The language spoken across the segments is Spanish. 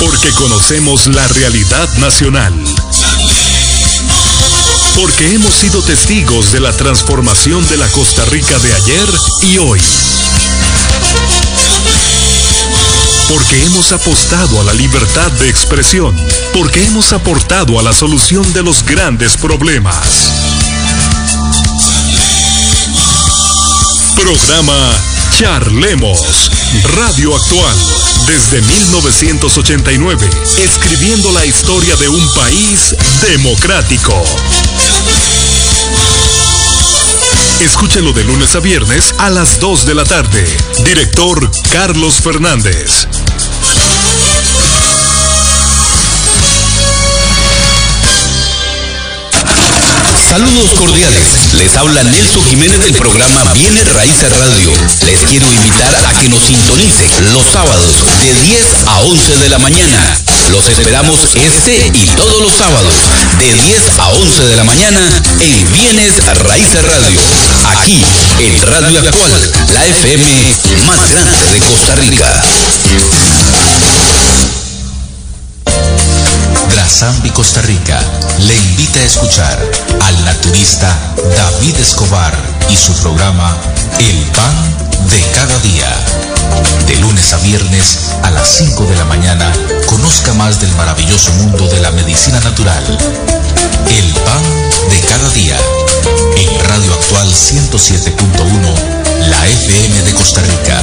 Porque conocemos la realidad nacional. Porque hemos sido testigos de la transformación de la Costa Rica de ayer y hoy. Porque hemos apostado a la libertad de expresión. Porque hemos aportado a la solución de los grandes problemas. Programa Charlemos. Radio Actual. Desde 1989. Escribiendo la historia de un país democrático. Escúchenlo de lunes a viernes a las 2 de la tarde. Director Carlos Fernández. Saludos cordiales. Les habla Nelson Jiménez del programa Viene Raíces Radio. Les quiero invitar a que nos sintonicen los sábados de 10 a 11 de la mañana. Los esperamos este y todos los sábados de 10 a 11 de la mañana en Bienes Raíces Radio. Aquí en Radio Actual, la FM más grande de Costa Rica. Costa Rica le invita a escuchar al naturista David Escobar y su programa El Pan de Cada Día. De lunes a viernes a las 5 de la mañana, conozca más del maravilloso mundo de la medicina natural. El Pan de Cada Día. En Radio Actual 107.1, la FM de Costa Rica.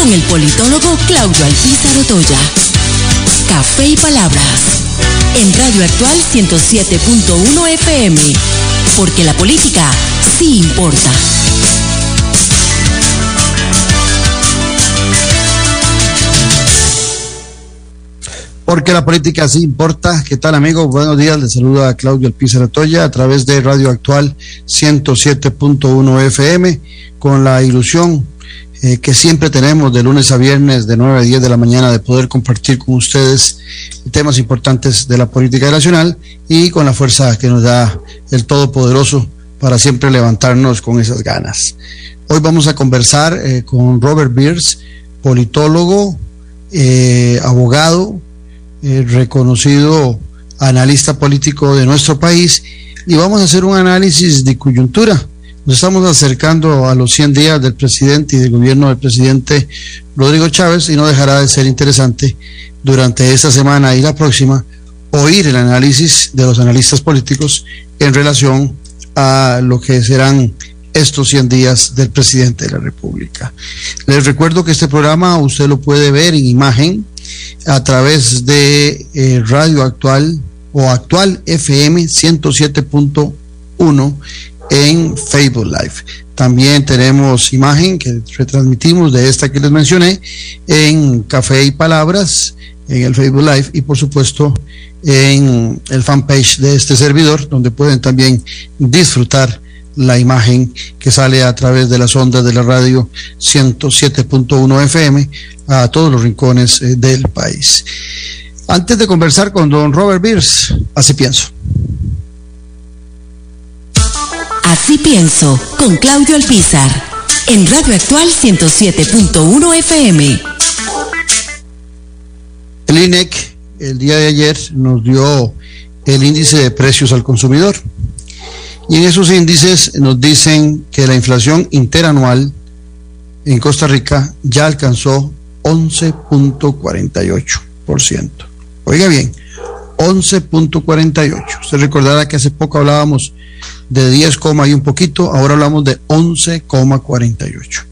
Con el politólogo Claudio Alpizar Otoya. Café y palabras. En Radio Actual 107.1 FM. Porque la política sí importa. porque la política sí importa. ¿Qué tal, amigos? Buenos días. Les saluda Claudio Alpizar Toya a través de Radio Actual 107.1 FM con la ilusión eh, que siempre tenemos de lunes a viernes de 9 a 10 de la mañana de poder compartir con ustedes temas importantes de la política nacional y con la fuerza que nos da el Todopoderoso para siempre levantarnos con esas ganas. Hoy vamos a conversar eh, con Robert Beers, politólogo, eh, abogado, reconocido analista político de nuestro país y vamos a hacer un análisis de coyuntura. Nos estamos acercando a los 100 días del presidente y del gobierno del presidente Rodrigo Chávez y no dejará de ser interesante durante esta semana y la próxima oír el análisis de los analistas políticos en relación a lo que serán estos 100 días del presidente de la República. Les recuerdo que este programa usted lo puede ver en imagen a través de eh, Radio Actual o Actual FM 107.1 en Facebook Live. También tenemos imagen que retransmitimos de esta que les mencioné en Café y Palabras en el Facebook Live y por supuesto en el fanpage de este servidor donde pueden también disfrutar la imagen que sale a través de las ondas de la radio 107.1 FM a todos los rincones eh, del país. Antes de conversar con don Robert Beers, así pienso. Así pienso, con Claudio Alpizar, en Radio Actual 107.1 FM. El INEC el día de ayer nos dio el índice de precios al consumidor. Y en esos índices nos dicen que la inflación interanual en Costa Rica ya alcanzó 11.48%. Oiga bien, 11.48. Usted recordará que hace poco hablábamos de 10, y un poquito, ahora hablamos de 11,48.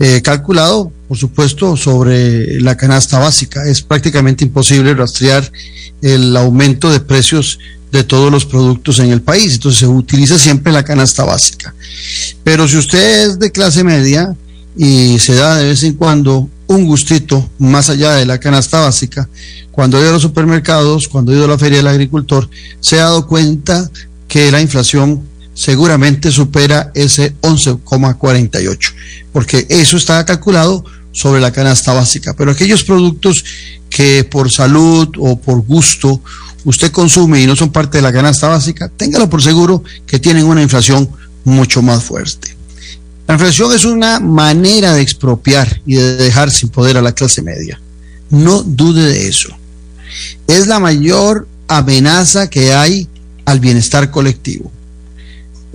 Eh, calculado, por supuesto, sobre la canasta básica. Es prácticamente imposible rastrear el aumento de precios de todos los productos en el país. Entonces se utiliza siempre la canasta básica. Pero si usted es de clase media, y se da de vez en cuando un gustito más allá de la canasta básica. Cuando he ido a los supermercados, cuando he ido a la feria del agricultor, se ha dado cuenta que la inflación seguramente supera ese 11,48, porque eso está calculado sobre la canasta básica. Pero aquellos productos que por salud o por gusto usted consume y no son parte de la canasta básica, téngalo por seguro que tienen una inflación mucho más fuerte. La inflación es una manera de expropiar y de dejar sin poder a la clase media. No dude de eso. Es la mayor amenaza que hay al bienestar colectivo.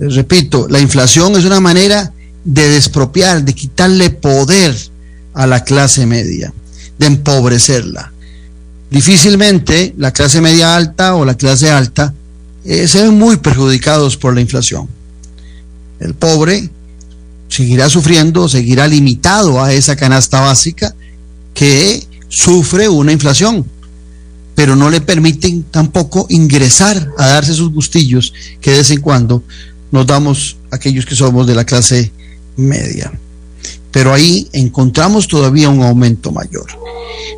Repito, la inflación es una manera de despropiar, de quitarle poder a la clase media, de empobrecerla. Difícilmente la clase media alta o la clase alta eh, se ven muy perjudicados por la inflación. El pobre seguirá sufriendo, seguirá limitado a esa canasta básica que sufre una inflación, pero no le permiten tampoco ingresar a darse sus gustillos que de vez en cuando nos damos aquellos que somos de la clase media pero ahí encontramos todavía un aumento mayor.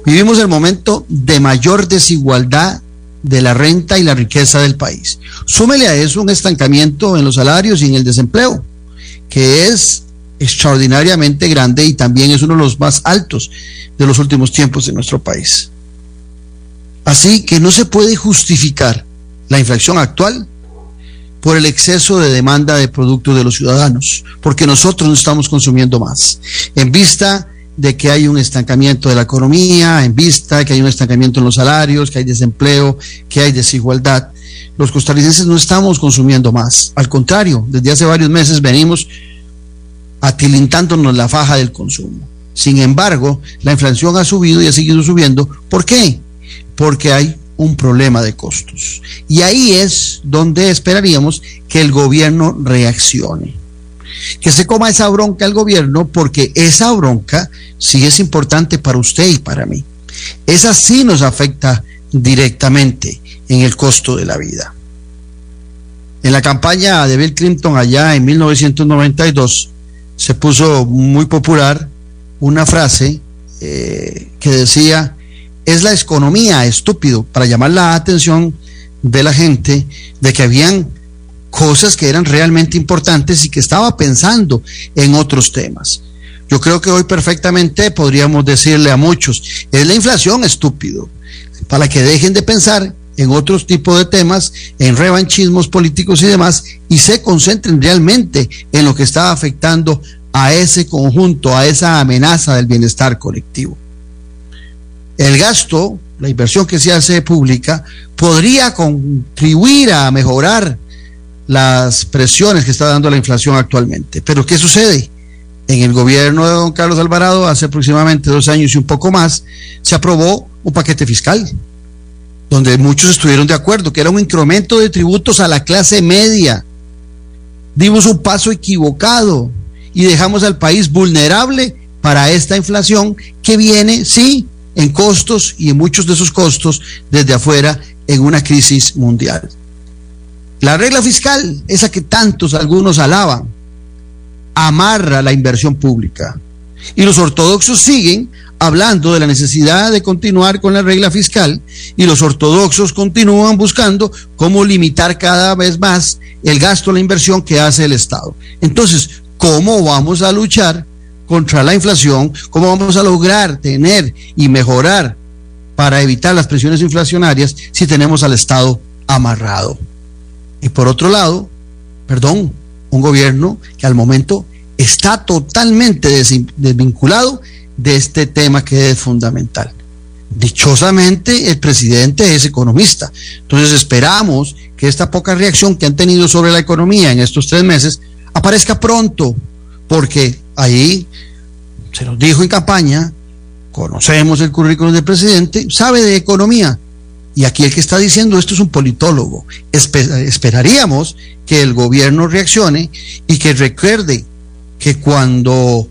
Vivimos el momento de mayor desigualdad de la renta y la riqueza del país. Súmele a eso un estancamiento en los salarios y en el desempleo, que es extraordinariamente grande y también es uno de los más altos de los últimos tiempos en nuestro país. Así que no se puede justificar la inflación actual por el exceso de demanda de productos de los ciudadanos, porque nosotros no estamos consumiendo más. En vista de que hay un estancamiento de la economía, en vista de que hay un estancamiento en los salarios, que hay desempleo, que hay desigualdad, los costarricenses no estamos consumiendo más. Al contrario, desde hace varios meses venimos atilintándonos la faja del consumo. Sin embargo, la inflación ha subido y ha seguido subiendo. ¿Por qué? Porque hay un problema de costos. Y ahí es donde esperaríamos que el gobierno reaccione. Que se coma esa bronca el gobierno porque esa bronca sí es importante para usted y para mí. Esa sí nos afecta directamente en el costo de la vida. En la campaña de Bill Clinton allá en 1992 se puso muy popular una frase eh, que decía, es la economía, estúpido, para llamar la atención de la gente de que habían cosas que eran realmente importantes y que estaba pensando en otros temas. Yo creo que hoy perfectamente podríamos decirle a muchos, es la inflación estúpido, para que dejen de pensar en otros tipos de temas, en revanchismos políticos y demás, y se concentren realmente en lo que está afectando a ese conjunto, a esa amenaza del bienestar colectivo el gasto, la inversión que se hace pública, podría contribuir a mejorar las presiones que está dando la inflación actualmente. Pero ¿qué sucede? En el gobierno de don Carlos Alvarado, hace aproximadamente dos años y un poco más, se aprobó un paquete fiscal, donde muchos estuvieron de acuerdo, que era un incremento de tributos a la clase media. Dimos un paso equivocado y dejamos al país vulnerable para esta inflación que viene, sí, en costos y en muchos de esos costos desde afuera en una crisis mundial. La regla fiscal, esa que tantos algunos alaban, amarra la inversión pública. Y los ortodoxos siguen hablando de la necesidad de continuar con la regla fiscal y los ortodoxos continúan buscando cómo limitar cada vez más el gasto, la inversión que hace el Estado. Entonces, ¿cómo vamos a luchar contra la inflación, cómo vamos a lograr tener y mejorar para evitar las presiones inflacionarias si tenemos al Estado amarrado. Y por otro lado, perdón, un gobierno que al momento está totalmente desvinculado de este tema que es fundamental. Dichosamente el presidente es economista, entonces esperamos que esta poca reacción que han tenido sobre la economía en estos tres meses aparezca pronto, porque ahí se nos dijo en campaña, conocemos el currículum del presidente, sabe de economía. Y aquí el que está diciendo esto es un politólogo. esperaríamos que el gobierno reaccione y que recuerde que cuando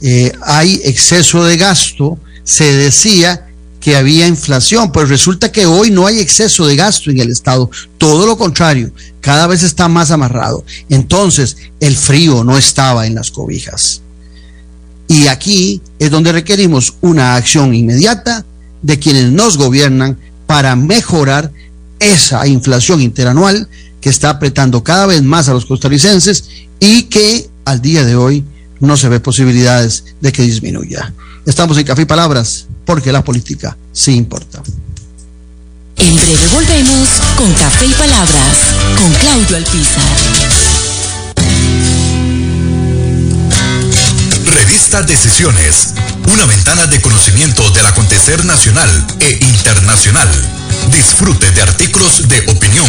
eh, hay exceso de gasto, se decía que había inflación, pues resulta que hoy no hay exceso de gasto en el Estado, todo lo contrario, cada vez está más amarrado. Entonces, el frío no estaba en las cobijas. Y aquí es donde requerimos una acción inmediata de quienes nos gobiernan para mejorar esa inflación interanual que está apretando cada vez más a los costarricenses y que al día de hoy no se ve posibilidades de que disminuya. Estamos en Café y Palabras porque la política sí importa. En breve volvemos con Café y Palabras con Claudio Alpizar. Revista Decisiones, una ventana de conocimiento del acontecer nacional e internacional. Disfrute de artículos de opinión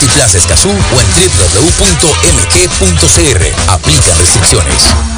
Multiplaza Escazú o en www.mg.cr. Aplican restricciones.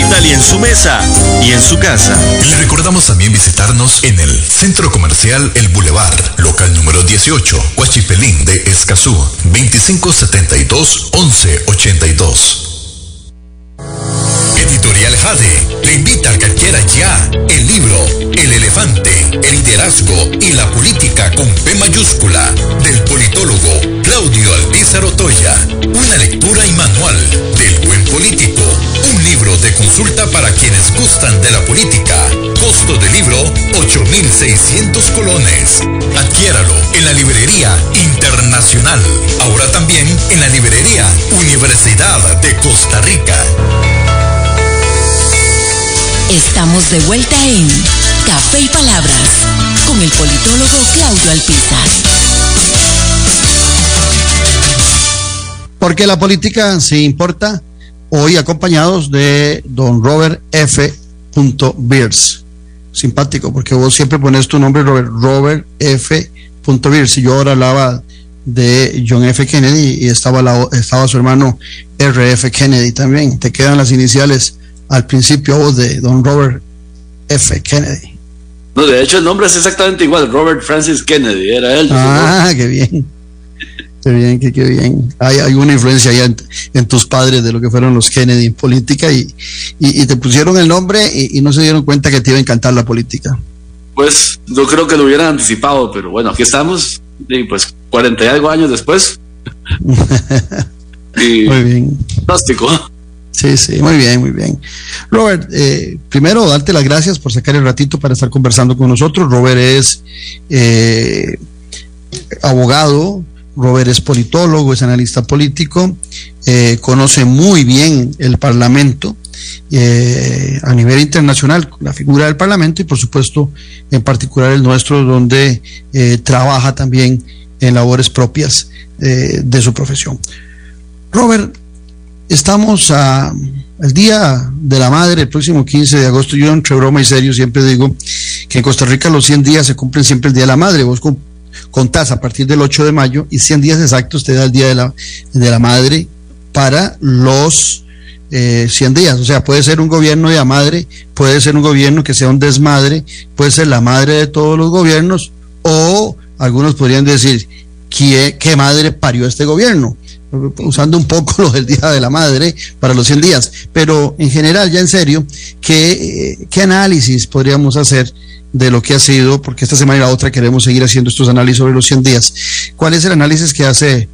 Italia en su mesa y en su casa. Le recordamos también visitarnos en el Centro Comercial El Boulevard, local número 18, Huachipelín de Escazú, 2572-1182. Editorial Jade le invita a que adquiera ya el libro El elefante, el liderazgo y la política con P mayúscula del politólogo Claudio Alpizar Otoya. Una lectura quienes gustan de la política. Costo del libro 8.600 colones. Adquiéralo en la librería internacional. Ahora también en la librería Universidad de Costa Rica. Estamos de vuelta en Café y Palabras con el politólogo Claudio Alpizar. Porque la política sí importa. Hoy acompañados de don Robert F. Beers. Simpático, porque vos siempre pones tu nombre, Robert, Robert F. Beers. Y yo ahora hablaba de John F. Kennedy y estaba, la, estaba su hermano R. F. Kennedy también. Te quedan las iniciales al principio vos de don Robert F. Kennedy. No, de hecho el nombre es exactamente igual, Robert Francis Kennedy, era él. Ah, qué bien. Qué bien, qué, qué bien. Hay, hay una influencia ya en, en, tus padres de lo que fueron los Kennedy en política y, y, y te pusieron el nombre y, y, no se dieron cuenta que te iba a encantar la política. Pues yo creo que lo hubieran anticipado, pero bueno, aquí estamos, y pues 40 y algo años después. y Muy bien. Fantástico. Sí, sí, muy bien, muy bien. Robert, eh, primero darte las gracias por sacar el ratito para estar conversando con nosotros. Robert es eh, abogado, Robert es politólogo, es analista político, eh, conoce muy bien el Parlamento eh, a nivel internacional, la figura del Parlamento y por supuesto en particular el nuestro, donde eh, trabaja también en labores propias eh, de su profesión. Robert, estamos a, al Día de la Madre, el próximo 15 de agosto. Yo entre broma y serio siempre digo que en Costa Rica los 100 días se cumplen siempre el Día de la Madre. Vos contás a partir del 8 de mayo y 100 días exactos te da el Día de la, de la Madre para los eh, 100 días. O sea, puede ser un gobierno de la madre, puede ser un gobierno que sea un desmadre, puede ser la madre de todos los gobiernos o algunos podrían decir, ¿qué, qué madre parió este gobierno? Usando un poco lo del Día de la Madre para los 100 días, pero en general, ya en serio, ¿qué, qué análisis podríamos hacer de lo que ha sido? Porque esta semana y la otra queremos seguir haciendo estos análisis sobre los 100 días. ¿Cuál es el análisis que hace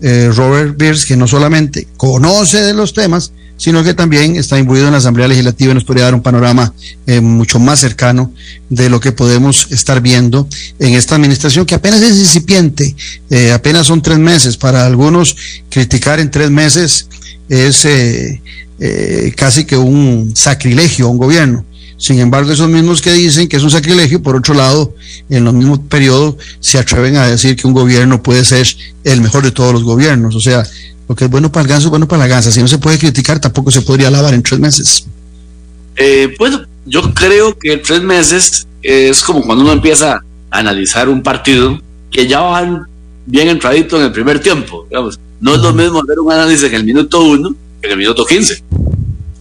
eh, Robert Beers, que no solamente conoce de los temas, sino que también está imbuido en la Asamblea Legislativa y nos podría dar un panorama eh, mucho más cercano de lo que podemos estar viendo en esta administración que apenas es incipiente, eh, apenas son tres meses. Para algunos criticar en tres meses es eh, casi que un sacrilegio a un gobierno. Sin embargo, esos mismos que dicen que es un sacrilegio, por otro lado, en los mismos periodos se atreven a decir que un gobierno puede ser el mejor de todos los gobiernos. O sea, lo que es bueno para el ganso es bueno para la gansa. Si no se puede criticar, tampoco se podría alabar en tres meses. Eh, bueno, yo creo que tres meses es como cuando uno empieza a analizar un partido que ya van bien entradito en el primer tiempo. Digamos. No es lo mismo hacer un análisis en el minuto uno que en el minuto 15,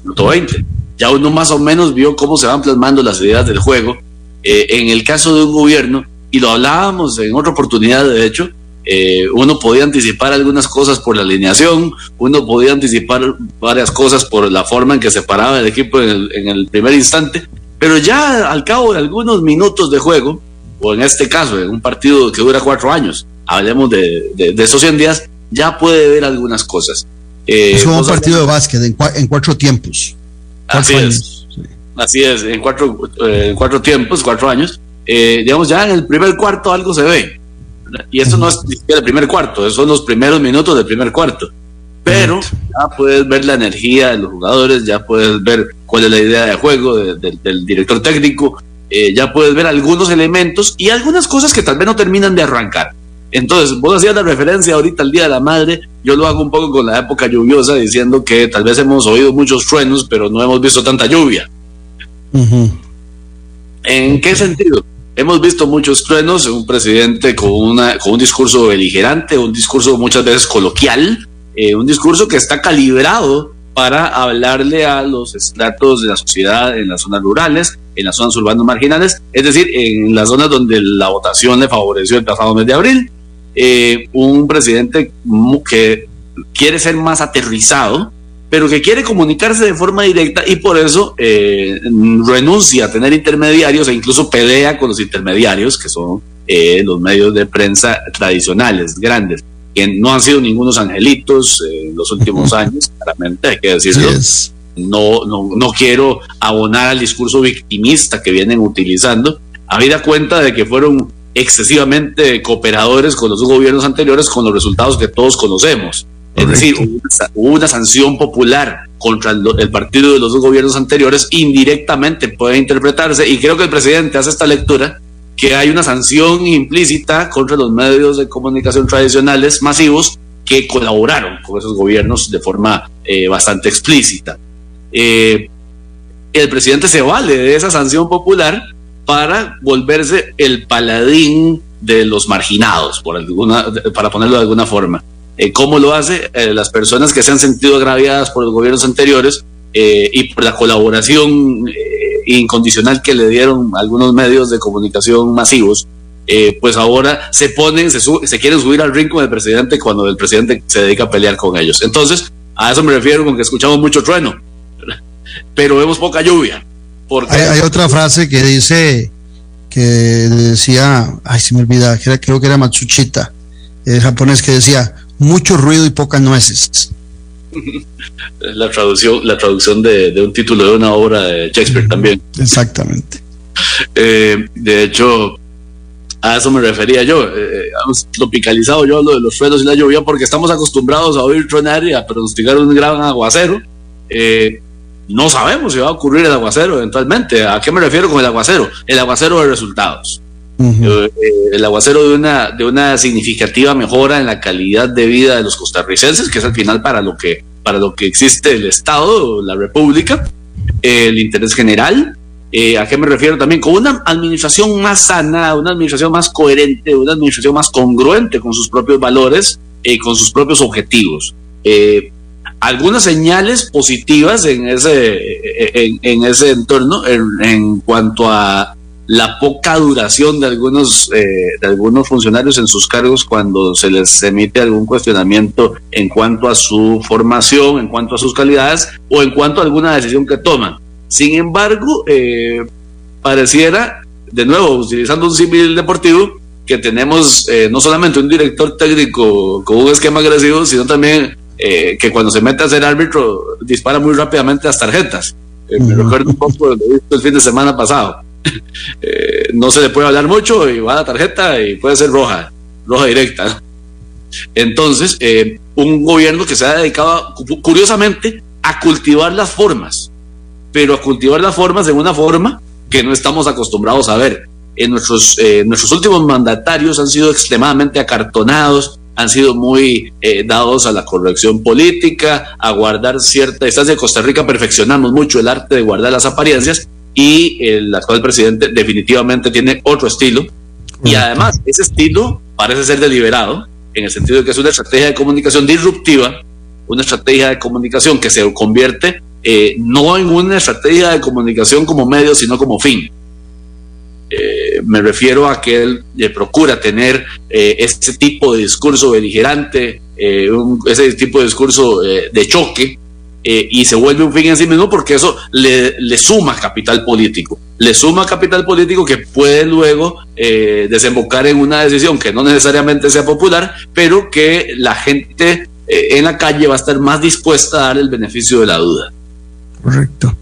minuto 20. Ya uno más o menos vio cómo se van plasmando las ideas del juego. Eh, en el caso de un gobierno, y lo hablábamos en otra oportunidad, de hecho, eh, uno podía anticipar algunas cosas por la alineación, uno podía anticipar varias cosas por la forma en que se paraba el equipo en el, primer instante, pero ya al cabo de algunos minutos de juego, o en este caso, en un partido que dura cuatro años, hablemos de, esos 100 días, ya puede ver algunas cosas. Eh, es un partido de básquet en, cuatro tiempos. Así es. Así es, en cuatro, eh, cuatro tiempos, cuatro años. digamos, ya en el primer cuarto algo se ve y eso no es ni siquiera el primer cuarto, esos son los primeros minutos del primer cuarto. Pero ya puedes ver la energía de los jugadores, ya puedes ver cuál es la idea de juego del director técnico, eh, ya puedes ver algunos elementos y algunas cosas que tal vez no terminan de arrancar. Entonces, vos hacías la referencia ahorita al Día de la Madre, yo lo hago un poco con la época lluviosa, diciendo que tal vez hemos oído muchos truenos, pero no hemos visto tanta lluvia. ¿En qué sentido? Hemos visto muchos truenos, un presidente con, una, con un discurso beligerante, un discurso muchas veces coloquial, eh, un discurso que está calibrado para hablarle a los estratos de la sociedad en las zonas rurales, en las zonas urbanas marginales, es decir, en las zonas donde la votación le favoreció el pasado mes de abril. Eh, un presidente que quiere ser más aterrizado, pero que quiere comunicarse de forma directa y por eso eh, renuncia a tener intermediarios e incluso pelea con los intermediarios, que son eh, los medios de prensa tradicionales, grandes, que no han sido ningunos angelitos en los últimos años, claramente hay que decirlo. No, no, no quiero abonar al discurso victimista que vienen utilizando, habida cuenta de que fueron excesivamente cooperadores con los gobiernos anteriores con los resultados que todos conocemos. Es decir, hubo una sanción popular contra el, partido de los dos gobiernos anteriores, indirectamente puede interpretarse, y creo que el presidente hace esta lectura, que hay una sanción implícita contra los medios de comunicación tradicionales masivos que colaboraron con esos gobiernos de forma eh, bastante explícita. Eh, el presidente se vale de esa sanción popular para volverse el paladín de los marginados, por alguna, para ponerlo de alguna forma. Eh, ¿Cómo lo hace? Eh, las personas que se han sentido agraviadas por los gobiernos anteriores eh, y por la colaboración incondicional que le dieron algunos medios de comunicación masivos, pues ahora se ponen, se, se quieren subir al ring con el presidente cuando el presidente se dedica a pelear con ellos. Entonces, a eso me refiero con que escuchamos mucho trueno, pero vemos poca lluvia. Porque hay, otra frase que dice, que decía, ay, se me olvida, creo que era Matsuchita, el japonés que decía, mucho ruido y pocas nueces. La traducción, la traducción de, un título de una obra de Shakespeare también. Exactamente. Eh, de hecho, a eso me refería yo. Eh, tropicalizado yo lo de los truenos y la lluvia porque estamos acostumbrados a oír tronar y a pronosticar un gran aguacero. Eh, no sabemos si va a ocurrir el aguacero eventualmente. ¿A qué me refiero con el aguacero? El aguacero de resultados. Eh, el aguacero de una, de una significativa mejora en la calidad de vida de los costarricenses, que es al final para lo que, para lo que existe el Estado, la República, el interés general, Eh, ¿A qué me refiero también? Con una administración más sana, una administración más coherente, una administración más congruente con sus propios valores y con sus propios objetivos. Eh, algunas señales positivas en ese, en, ese entorno en, cuanto a la poca duración de algunos, eh, de algunos funcionarios en sus cargos cuando se les emite algún cuestionamiento en cuanto a su formación, en cuanto a sus calidades o en cuanto a alguna decisión que toman. Sin embargo, eh, pareciera, de nuevo, utilizando un símil deportivo, que tenemos eh, no solamente un director técnico con un esquema agresivo, sino también eh, que cuando se mete a ser árbitro dispara muy rápidamente las tarjetas. Eh, me recuerdo un poco lo visto el fin de semana pasado. Eh, no se le puede hablar mucho y va a la tarjeta y puede ser roja, roja directa. Entonces, un gobierno que se ha dedicado, curiosamente, a cultivar las formas, pero a cultivar las formas de una forma que no estamos acostumbrados a ver. En nuestros, nuestros últimos mandatarios han sido extremadamente acartonados, han sido muy eh, dados a la corrección política, a guardar cierta distancia. En Costa Rica perfeccionamos mucho el arte de guardar las apariencias y el actual presidente definitivamente tiene otro estilo. Y además, ese estilo parece ser deliberado, en el sentido de que es una estrategia de comunicación disruptiva, una estrategia de comunicación que se convierte eh, no en una estrategia de comunicación como medio, sino como fin. Eh, me refiero a que él eh, procura tener eh, ese tipo de discurso beligerante, ese tipo de discurso de choque, y se vuelve un fin en sí mismo porque eso le, le, suma capital político. Le suma capital político que puede luego desembocar en una decisión que no necesariamente sea popular, pero que la gente en la calle va a estar más dispuesta a dar el beneficio de la duda. Correcto.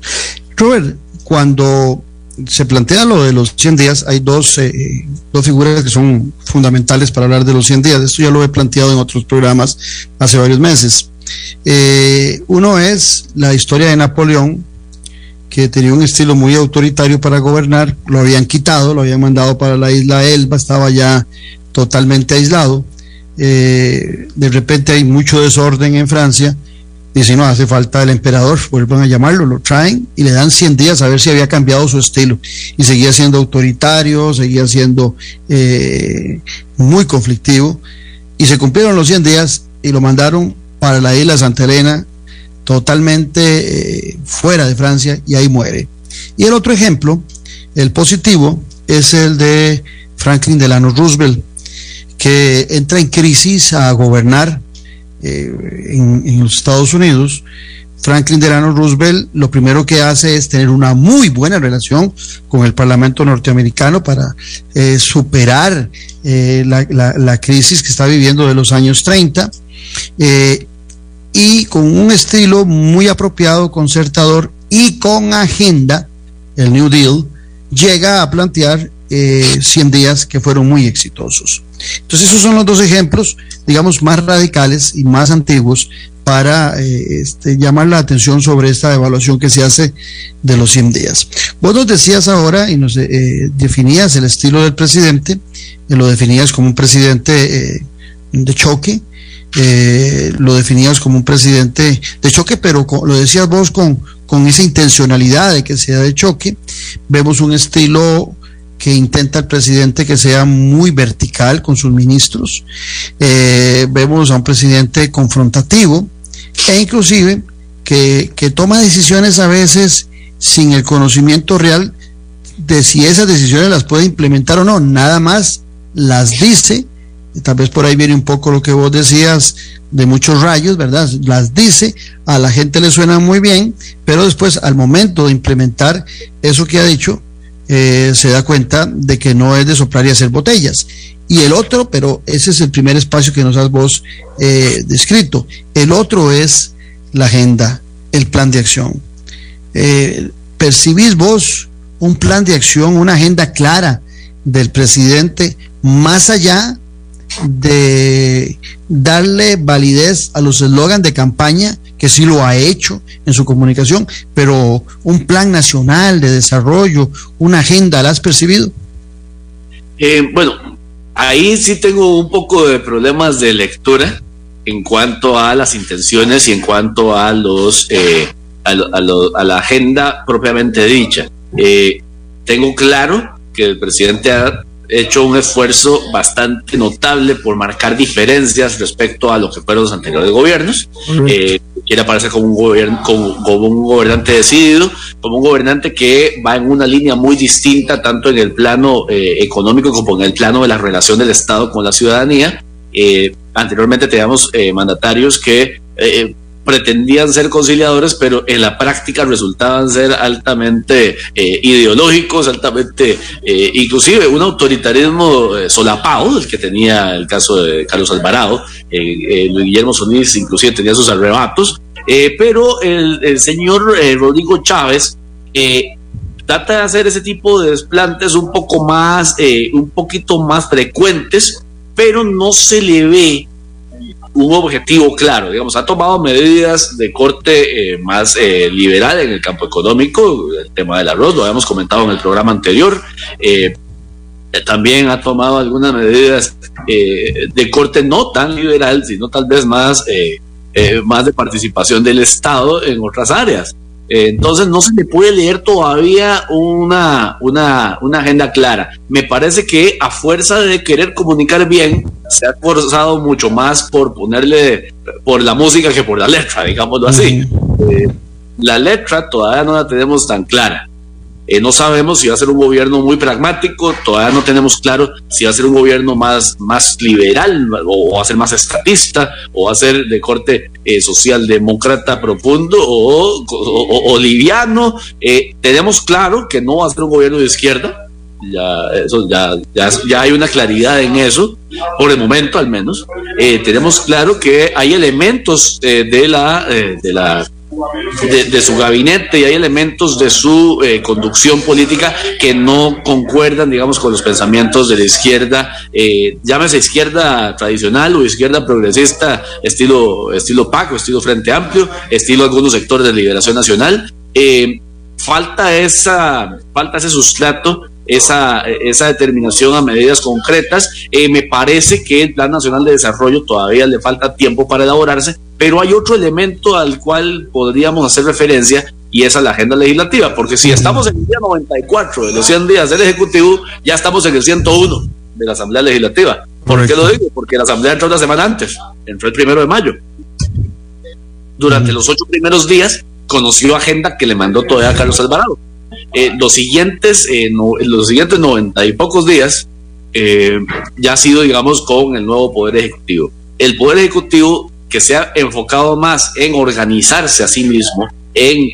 Robert, cuando se plantea lo de los 100 días, hay dos, eh, dos figuras que son fundamentales para hablar de los 100 días. Esto ya lo he planteado en otros programas hace varios meses. Eh, uno es la historia de Napoleón, que tenía un estilo muy autoritario para gobernar, lo habían quitado, lo habían mandado para la isla Elba, estaba ya totalmente aislado. Eh, de repente hay mucho desorden en Francia y si no hace falta el emperador, vuelven a llamarlo, lo traen y le dan 100 días a ver si había cambiado su estilo. Y seguía siendo autoritario, seguía siendo eh, muy conflictivo. Y se cumplieron los 100 días y lo mandaron para la isla Santa Elena, totalmente eh, fuera de Francia, y ahí muere. Y el otro ejemplo, el positivo, es el de Franklin Delano Roosevelt, que entra en crisis a gobernar eh, en, los Estados Unidos, Franklin Delano Roosevelt lo primero que hace es tener una muy buena relación con el Parlamento norteamericano para eh, superar eh, la, crisis que está viviendo de los años 30 y con un estilo muy apropiado, concertador y con agenda, el New Deal, llega a plantear 100 días que fueron muy exitosos. Entonces esos son los dos ejemplos, digamos, más radicales y más antiguos para eh, este, llamar la atención sobre esta evaluación que se hace de los 100 días. Vos nos decías ahora y nos eh, definías el estilo del presidente, lo definías como un presidente eh, de choque, lo definías como un presidente de choque, pero lo decías vos con, con esa intencionalidad de que sea de choque. Vemos un estilo que intenta el presidente que sea muy vertical con sus ministros. Eh, vemos a un presidente confrontativo e inclusive que, que, toma decisiones a veces sin el conocimiento real de si esas decisiones las puede implementar o no, nada más las dice, tal vez por ahí viene un poco lo que vos decías de muchos rayos, ¿verdad? Las dice, a la gente le suena muy bien, pero después al momento de implementar eso que ha dicho, eh, se da cuenta de que no es de soplar y hacer botellas. Y el otro, pero ese es el primer espacio que nos has vos eh, descrito. El otro es la agenda, el plan de acción. Eh, ¿Percibís vos un plan de acción, una agenda clara del presidente más allá de darle validez a los eslogans de campaña que sí lo ha hecho en su comunicación, pero un plan nacional de desarrollo, una agenda, ¿la has percibido? Eh, bueno, ahí sí tengo un poco de problemas de lectura en cuanto a las intenciones y en cuanto a los eh, a, la agenda propiamente dicha. tengo claro que el presidente ha hecho un esfuerzo bastante notable por marcar diferencias respecto a lo que fueron los anteriores gobiernos. Eh, quiere aparecer como un, gobierno, como, un gobernante decidido, como un gobernante que va en una línea muy distinta, tanto en el plano eh, económico como en el plano de la relación del Estado con la ciudadanía. Eh, anteriormente teníamos mandatarios que pretendían ser conciliadores, pero en la práctica resultaban ser altamente eh, ideológicos, altamente, eh, inclusive un autoritarismo eh, solapado, el que tenía el caso de Carlos Alvarado, Guillermo Solís inclusive tenía sus arrebatos, pero el, el señor Rodrigo Chávez trata de hacer ese tipo de desplantes un poco más, un poquito más frecuentes, pero no se le ve un objetivo claro, digamos, ha tomado medidas de corte eh, más eh, liberal en el campo económico, el tema del arroz, lo habíamos comentado en el programa anterior, eh, también ha tomado algunas medidas de corte no tan liberal, sino tal vez más, más de participación del Estado en otras áreas. Entonces no se le puede leer todavía una, una, una, agenda clara. Me parece que a fuerza de querer comunicar bien, se ha esforzado mucho más por ponerle por la música que por la letra, digámoslo así. Eh, la letra todavía no la tenemos tan clara. Eh, no sabemos si va a ser un gobierno muy pragmático, todavía no tenemos claro si va a ser un gobierno más, más liberal o, va a ser más estatista o va a ser de corte eh, socialdemócrata profundo o, o, liviano. Eh, tenemos claro que no va a ser un gobierno de izquierda, ya, eso, ya, ya, ya, hay una claridad en eso, por el momento al menos. tenemos claro que hay elementos de, la, de la de, su gabinete y hay elementos de su eh, conducción política que no concuerdan, digamos, con los pensamientos de la izquierda, eh, llámese izquierda tradicional o izquierda progresista, estilo, estilo PAC o estilo Frente Amplio, estilo algunos sectores de Liberación Nacional. Eh, falta, esa, falta ese sustrato esa, esa determinación a medidas concretas. Eh, me parece que el Plan Nacional de Desarrollo todavía le falta tiempo para elaborarse, pero hay otro elemento al cual podríamos hacer referencia y es la agenda legislativa, porque si estamos en el día 94 de los 100 días del Ejecutivo, ya estamos en el 101 de la Asamblea Legislativa. ¿Por qué lo digo? Porque la Asamblea entró una semana antes, entró el primero de mayo. Durante los ocho primeros días conoció agenda que le mandó todavía a Carlos Alvarado. Eh, los siguientes eh, los siguientes noventa y pocos días eh, ya ha sido digamos con el nuevo poder ejecutivo. El poder ejecutivo que se ha enfocado más en organizarse a sí mismo en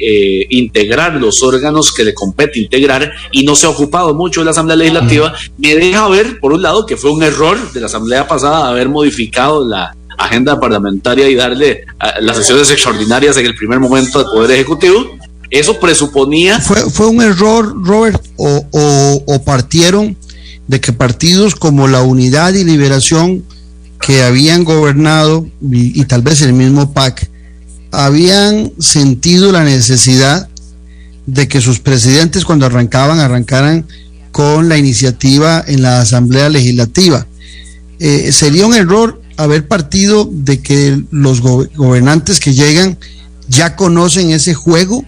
integrar los órganos que le compete integrar y no se ha ocupado mucho de la Asamblea Legislativa, me deja ver, por un lado, que fue un error de la Asamblea pasada haber modificado la agenda parlamentaria y darle las sesiones extraordinarias en el primer momento al Poder Ejecutivo, eso presuponía... ¿Fue, fue un error, Robert, o, o, partieron de que partidos como la Unidad y Liberación que habían gobernado, y, tal vez el mismo PAC, habían sentido la necesidad de que sus presidentes cuando arrancaban, arrancaran con la iniciativa en la Asamblea Legislativa. Eh, sería un error haber partido de que los gobernantes que llegan ya conocen ese juego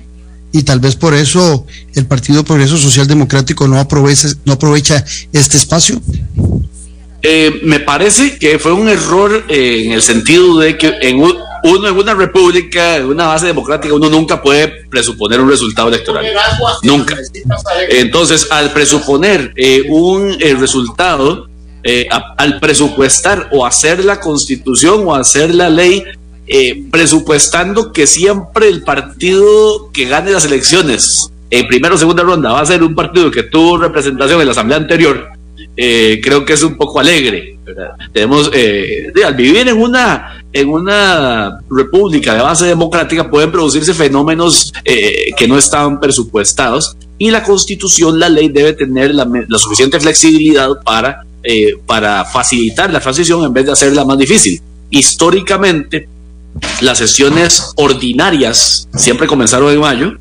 y tal vez por eso el Partido Progreso Social Democrático no aprovecha, este espacio? Eh, me parece que fue un error eh, en el sentido de que en uno en una república, en una base democrática, uno nunca puede presuponer un resultado electoral. Nunca. Entonces, al presuponer eh, un resultado, al presupuestar o hacer la constitución o hacer la ley, eh, presupuestando que siempre el partido que gane las elecciones en primera o segunda ronda va a ser un partido que tuvo representación en la asamblea anterior, eh, creo que es un poco alegre. Tenemos, eh, al vivir en una, en una república de base democrática pueden producirse fenómenos que no estaban presupuestados y la constitución, la ley debe tener la, la suficiente flexibilidad para, para facilitar la transición en vez de hacerla más difícil. Históricamente, las sesiones ordinarias siempre comenzaron en mayo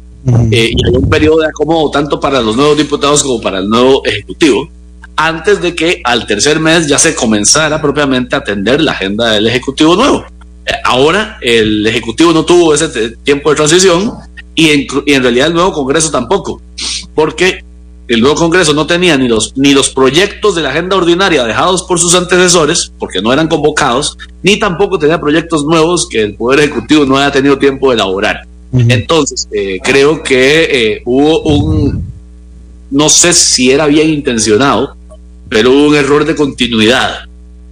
eh, y hay un periodo de acomodo tanto para los nuevos diputados como para el nuevo ejecutivo antes de que al tercer mes ya se comenzara propiamente a atender la agenda del ejecutivo nuevo. Eh, ahora el ejecutivo no tuvo ese tiempo de transición y en, y en realidad el nuevo Congreso tampoco. porque el nuevo Congreso no tenía ni los, ni los proyectos de la agenda ordinaria dejados por sus antecesores, porque no eran convocados, ni tampoco tenía proyectos nuevos que el Poder Ejecutivo no haya tenido tiempo de elaborar. Entonces, eh, creo que eh, hubo un, no sé si era bien intencionado, pero hubo un error de continuidad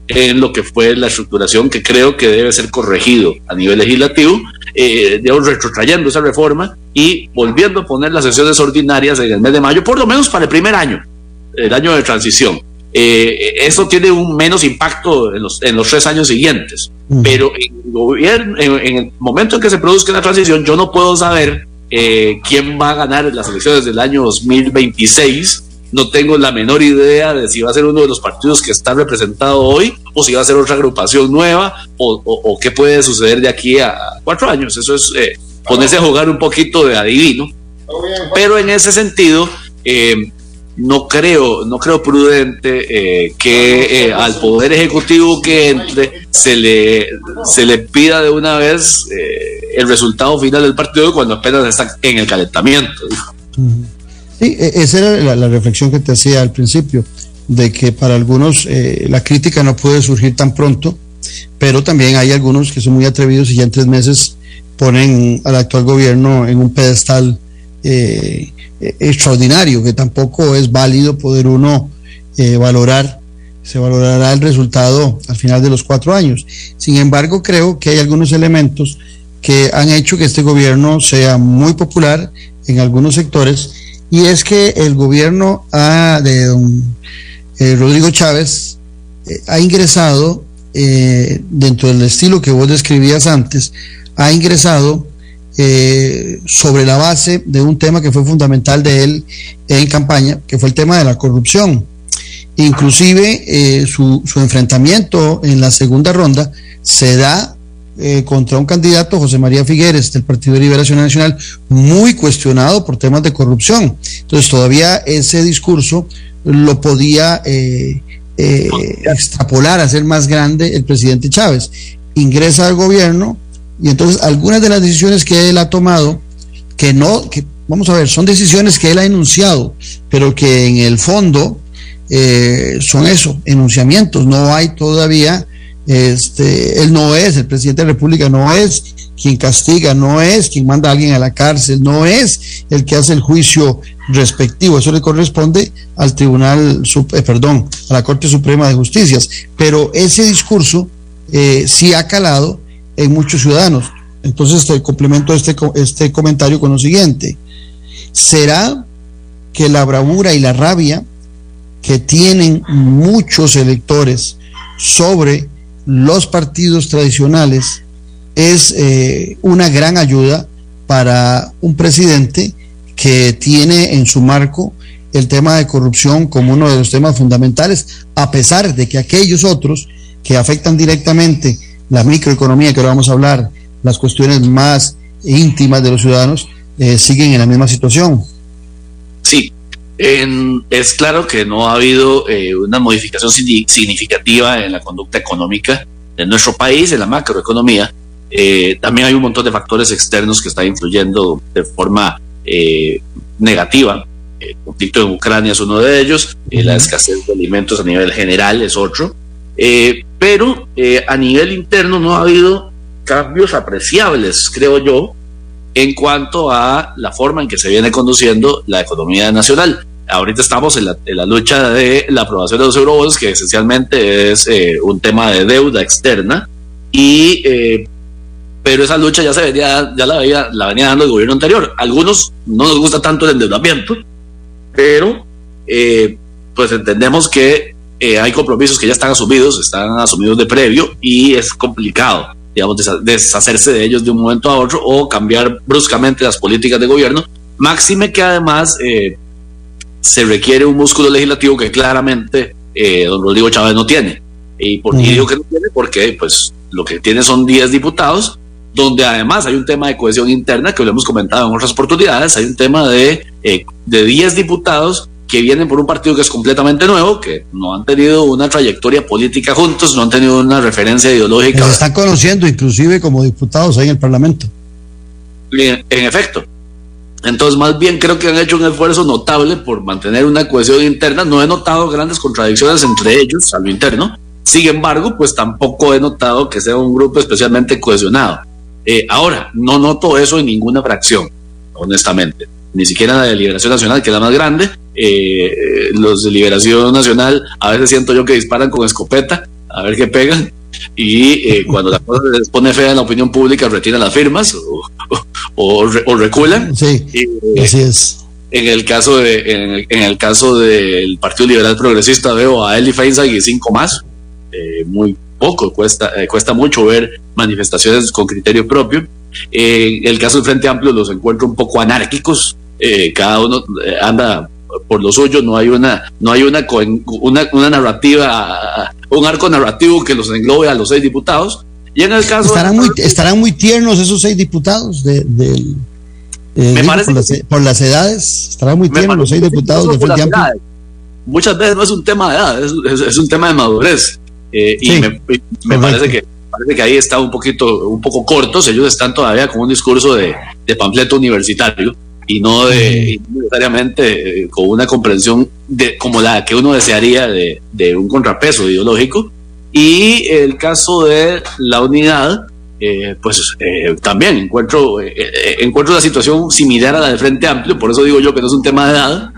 en lo que fue la estructuración que creo que debe ser corregido a nivel legislativo, eh, digamos, retrotrayendo esa reforma y volviendo a poner las sesiones ordinarias en el mes de mayo, por lo menos para el primer año, el año de transición. Eh, eso tiene un menos impacto en los, en los tres años siguientes, pero en el, gobierno, en, el momento en que se produzca la transición, yo no puedo saber eh, quién va a ganar las elecciones del año 2026 no tengo la menor idea de si va a ser uno de los partidos que está representado hoy o si va a ser otra agrupación nueva o, qué puede suceder de aquí a cuatro años. Eso es eh, ponerse a jugar un poquito de adivino. Pero en ese sentido, eh, no creo, no creo prudente eh, que al poder ejecutivo que entre se le se le pida de una vez el resultado final del partido cuando apenas está en el calentamiento. Sí, e, esa era la, reflexión que te hacía al principio, de que para algunos eh, la crítica no puede surgir tan pronto, pero también hay algunos que son muy atrevidos y ya en tres meses ponen al actual gobierno en un pedestal eh, e, extraordinario, que tampoco es válido poder uno eh, valorar. Se valorará el resultado al final de los cuatro años. Sin embargo, creo que hay algunos elementos que han hecho que este gobierno sea muy popular en algunos sectores y es que el gobierno de don eh, Rodrigo Chávez eh, ha ingresado, eh, dentro del estilo que vos describías antes, ha ingresado sobre la base de un tema que fue fundamental de él en campaña, que fue el tema de la corrupción. Inclusive su, su enfrentamiento en la segunda ronda se da eh, contra un candidato, José María Figueres, del Partido de Liberación Nacional, muy cuestionado por temas de corrupción. Entonces, todavía ese discurso lo podía eh, eh, extrapolar, hacer más grande el presidente Chávez. Ingresa al gobierno y entonces algunas de las decisiones que él ha tomado, que no, que vamos a ver, son decisiones que él ha enunciado, pero que en el fondo son eso, enunciamientos, no hay todavía este, él no es, el presidente de la República no es quien castiga, no es quien manda a alguien a la cárcel, no es el que hace el juicio respectivo, eso le corresponde al Tribunal, eh, perdón, a la Corte Suprema de Justicia. Pero ese discurso eh, sí ha calado en muchos ciudadanos. Entonces, complemento este, este comentario con lo siguiente. ¿Será que la bravura y la rabia que tienen muchos electores sobre los partidos tradicionales es eh, una gran ayuda para un presidente que tiene en su marco el tema de corrupción como uno de los temas fundamentales, a pesar de que aquellos otros que afectan directamente la microeconomía, que ahora vamos a hablar, las cuestiones más íntimas de los ciudadanos, eh, siguen en la misma situación. Sí, es claro que no ha habido eh, una modificación significativa en la conducta económica de nuestro país, en la macroeconomía. Eh, también hay un montón de factores externos que están influyendo de forma eh, negativa. El conflicto en Ucrania es uno de ellos, la escasez de alimentos a nivel general es otro. pero a nivel interno no ha habido cambios apreciables, creo yo, en cuanto a la forma en que se viene conduciendo la economía nacional ahorita estamos en la, lucha de la aprobación de los eurobonds, que esencialmente es eh, un tema de deuda externa, y eh, pero esa lucha ya se venía, ya la, venía, la venía dando el gobierno anterior. algunos no nos gusta tanto el endeudamiento, pero eh, pues entendemos que hay compromisos que ya están asumidos, están asumidos de previo y es complicado, digamos, deshacerse de ellos de un momento a otro o cambiar bruscamente las políticas de gobierno. Máxime que además se requiere un músculo legislativo que claramente eh, don Rodrigo Chávez no tiene. ¿Y por qué digo que no tiene? Porque pues, lo que tiene son 10 diputados, donde además hay un tema de cohesión interna que lo hemos comentado en otras oportunidades, hay un tema de, eh, de 10 diputados que vienen por un partido que es completamente nuevo, que no han tenido una trayectoria política juntos, no han tenido una referencia ideológica. Se están conociendo inclusive como diputados ahí en el Parlamento. En, en efecto. Entonces, más bien creo que han hecho un esfuerzo notable por mantener una cohesión interna. No he notado grandes contradicciones entre ellos a lo interno. Sin embargo, pues tampoco he notado que sea un grupo especialmente cohesionado. Eh, ahora, no noto eso en ninguna fracción, honestamente. Ni siquiera en la de Liberación Nacional, que es la más grande. Eh, los de Liberación Nacional a veces siento yo que disparan con escopeta a ver qué pegan. Y eh, cuando la cosa se les pone fea en la opinión pública, retiran las firmas o, reculan. Sí, así es. En el caso de, en el, caso del Partido Liberal Progresista veo a Eli Feinstein y cinco más, muy poco, cuesta, cuesta mucho ver manifestaciones con criterio propio. en el caso del Frente Amplio los encuentro un poco anárquicos, cada uno anda por lo suyo, no hay una, no hay una, una, una narrativa, un arco narrativo que los englobe a los seis diputados. Y en el caso estarán muy, estarán muy tiernos esos seis diputados de, me parece por, las, edades, estarán muy tiernos los seis diputados de Frente Amplio. Muchas veces no es un tema de edad, es, un tema de madurez. Eh, y me, me parece que parece que ahí está un poquito, un poco cortos. Ellos están todavía con un discurso de, de panfleto universitario y no de necesariamente eh, con una comprensión de, como la que uno desearía de, de un contrapeso ideológico. Y el caso de la unidad, eh, pues eh, también encuentro, encuentro una situación similar a la del Frente Amplio, por eso digo yo que no es un tema de edad,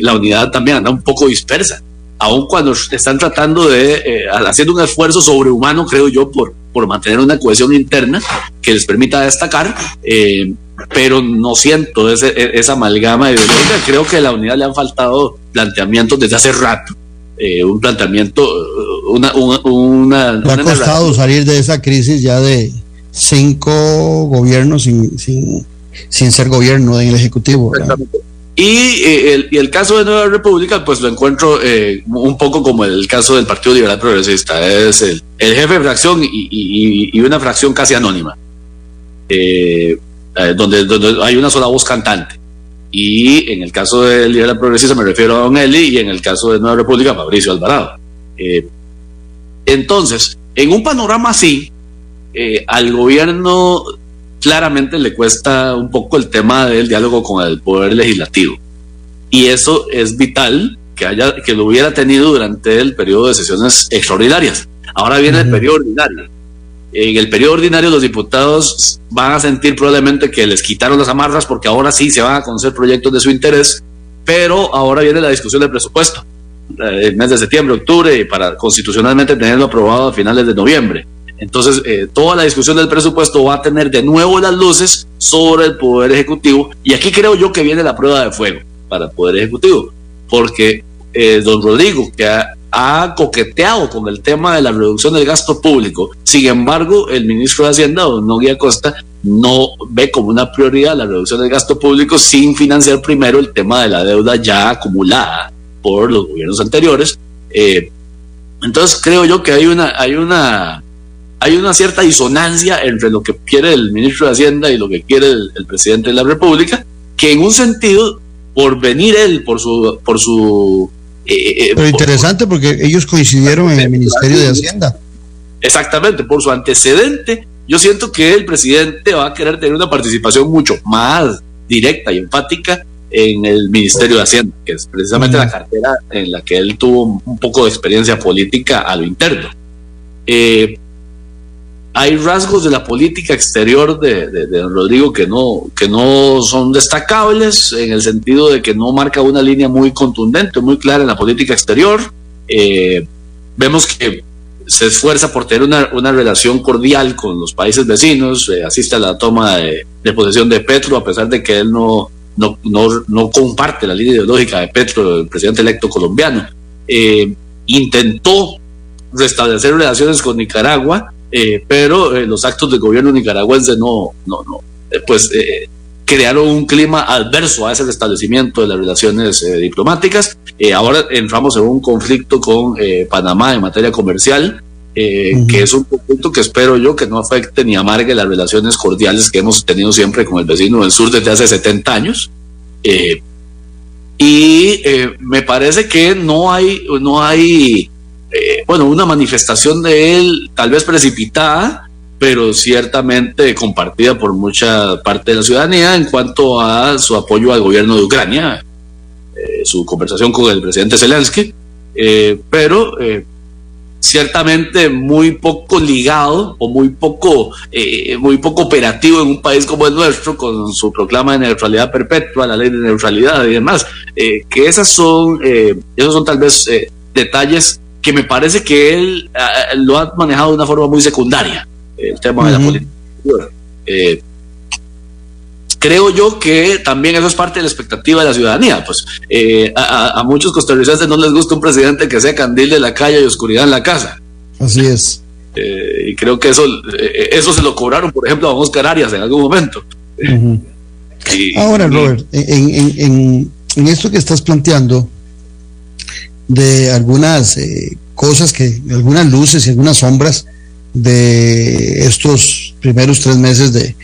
la unidad también anda un poco dispersa, aun cuando están tratando de, haciendo un esfuerzo sobrehumano, creo yo, por, por mantener una cohesión interna que les permita destacar pero no siento ese, e, esa amalgama ideológica. Creo que a la unidad le han faltado planteamientos desde hace rato. Eh, un planteamiento, uh, una... una, ha costado salir de esa crisis ya de cinco gobiernos sin, sin, sin ser gobierno en el Ejecutivo. Y, eh, el, y el caso de Nueva República, pues lo encuentro eh, un poco como el caso del Partido Liberal Progresista. Es el, el jefe de fracción y, y, y, una fracción casi anónima. Eh, eh, donde, hay una sola voz cantante. Y en el caso del Liberal Progresista me refiero a Don Eli y en el caso de Nueva República, Fabricio Alvarado. Eh, entonces, en un panorama así, eh, al gobierno claramente le cuesta un poco el tema del diálogo con el poder legislativo. Y eso es vital que, haya, que lo hubiera tenido durante el periodo de sesiones extraordinarias. Ahora viene el periodo ordinario en el periodo ordinario los diputados van a sentir probablemente que les quitaron las amarras porque ahora sí se van a conocer proyectos de su interés, pero ahora viene la discusión del presupuesto, eh, el mes de septiembre, octubre, para constitucionalmente tenerlo aprobado a finales de noviembre. Entonces, eh, toda la discusión del presupuesto va a tener de nuevo las luces sobre el Poder Ejecutivo, y aquí creo yo que viene la prueba de fuego para el Poder Ejecutivo, porque eh, don Rodrigo, que ha, ha coqueteado con el tema de la reducción del gasto público. Sin embargo, el ministro de Hacienda, don Nogui Acosta, no ve como una prioridad la reducción del gasto público sin financiar primero el tema de la deuda ya acumulada por los gobiernos anteriores. Eh, entonces creo yo que hay una, hay una, hay una cierta disonancia entre lo que quiere el ministro de Hacienda y lo que quiere el, el presidente de la República, que en un sentido, por venir él, por su, por su eh, Pero interesante porque ellos coincidieron en el Ministerio de Hacienda. Exactamente, por su antecedente, yo siento que el presidente va a querer tener una participación mucho más directa y empática en el Ministerio de Hacienda, que es precisamente la cartera en la que él tuvo un poco de experiencia política a lo interno. Eh, hay rasgos de la política exterior de, de, Rodrigo que no, que no son destacables en el sentido de que no marca una línea muy contundente, muy clara en la política exterior. Eh, vemos que se esfuerza por tener una, relación cordial con los países vecinos, eh, asiste a la toma de, posesión de Petro, a pesar de que él no, comparte la línea ideológica de Petro, el presidente electo colombiano. Eh, intentó restablecer relaciones con Nicaragua, eh, pero eh, los actos del gobierno nicaragüense no, no, no, eh, pues crearon un clima adverso a ese restablecimiento de las relaciones diplomáticas. ahora entramos en un conflicto con Panamá en materia comercial, que es un conflicto que espero yo que no afecte ni amargue las relaciones cordiales que hemos tenido siempre con el vecino del sur desde hace 70 años. y me parece que no hay, no hay eh, bueno, una manifestación de él tal vez precipitada, pero ciertamente compartida por mucha parte de la ciudadanía en cuanto a su apoyo al gobierno de Ucrania, eh, su conversación con el presidente Zelensky, eh, pero ciertamente muy poco ligado o muy poco, muy poco operativo en un país como el nuestro, con su proclama de neutralidad perpetua, la ley de neutralidad y demás, que esas son, esos son tal vez detalles que me parece que él lo ha manejado de una forma muy secundaria el tema de la política. Eh, creo yo que también eso es parte de la expectativa de la ciudadanía. Pues eh, a, muchos costarricenses no les gusta un presidente que sea candil de la calle y oscuridad en la casa. Así es. Eh, y creo que eso, eso se lo cobraron, por ejemplo, a Oscar Arias en algún momento. Ahora, Robert, en, en, esto que estás planteando, de algunas cosas que, algunas luces y algunas sombras, de estos primeros tres meses de,